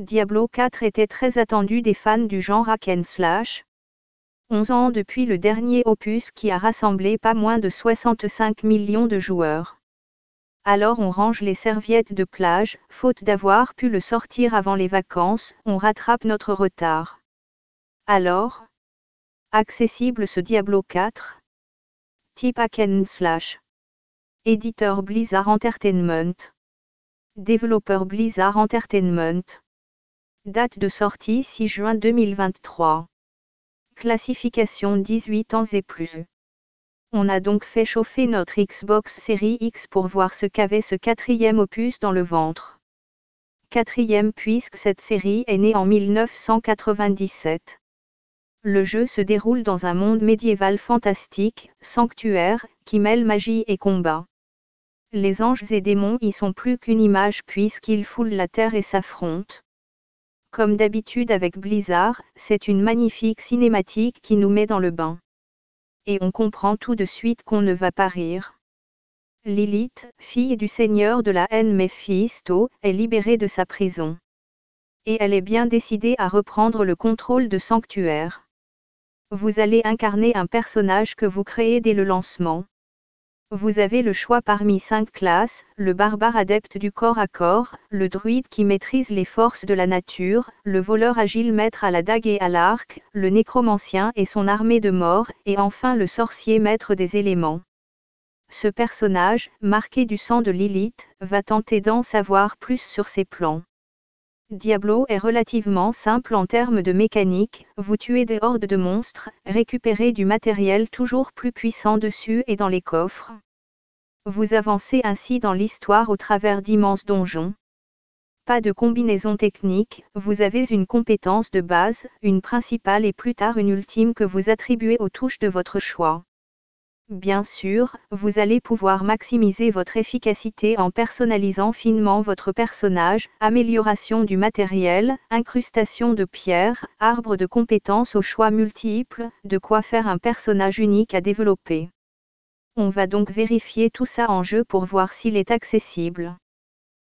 Diablo 4 était très attendu des fans du genre hack and slash. 11 ans depuis le dernier opus qui a rassemblé pas moins de 65 millions de joueurs. Alors on range les serviettes de plage, faute d'avoir pu le sortir avant les vacances, on rattrape notre retard. Alors Accessible ce Diablo 4 Type hack and slash. Éditeur Blizzard Entertainment. Développeur Blizzard Entertainment. Date de sortie 6 juin 2023. Classification 18 ans et plus. On a donc fait chauffer notre Xbox Series X pour voir ce qu'avait ce quatrième opus dans le ventre. Quatrième puisque cette série est née en 1997. Le jeu se déroule dans un monde médiéval fantastique, sanctuaire, qui mêle magie et combat. Les anges et démons y sont plus qu'une image puisqu'ils foulent la terre et s'affrontent. Comme d'habitude avec Blizzard, c'est une magnifique cinématique qui nous met dans le bain. Et on comprend tout de suite qu'on ne va pas rire. Lilith, fille du seigneur de la haine Mephisto, est libérée de sa prison. Et elle est bien décidée à reprendre le contrôle de Sanctuaire. Vous allez incarner un personnage que vous créez dès le lancement. Vous avez le choix parmi cinq classes, le barbare adepte du corps à corps, le druide qui maîtrise les forces de la nature, le voleur agile maître à la dague et à l'arc, le nécromancien et son armée de mort, et enfin le sorcier maître des éléments. Ce personnage, marqué du sang de Lilith, va tenter d'en savoir plus sur ses plans. Diablo est relativement simple en termes de mécanique, vous tuez des hordes de monstres, récupérez du matériel toujours plus puissant dessus et dans les coffres. Vous avancez ainsi dans l'histoire au travers d'immenses donjons. Pas de combinaison technique, vous avez une compétence de base, une principale et plus tard une ultime que vous attribuez aux touches de votre choix. Bien sûr, vous allez pouvoir maximiser votre efficacité en personnalisant finement votre personnage, amélioration du matériel, incrustation de pierres, arbre de compétences aux choix multiples, de quoi faire un personnage unique à développer. On va donc vérifier tout ça en jeu pour voir s'il est accessible.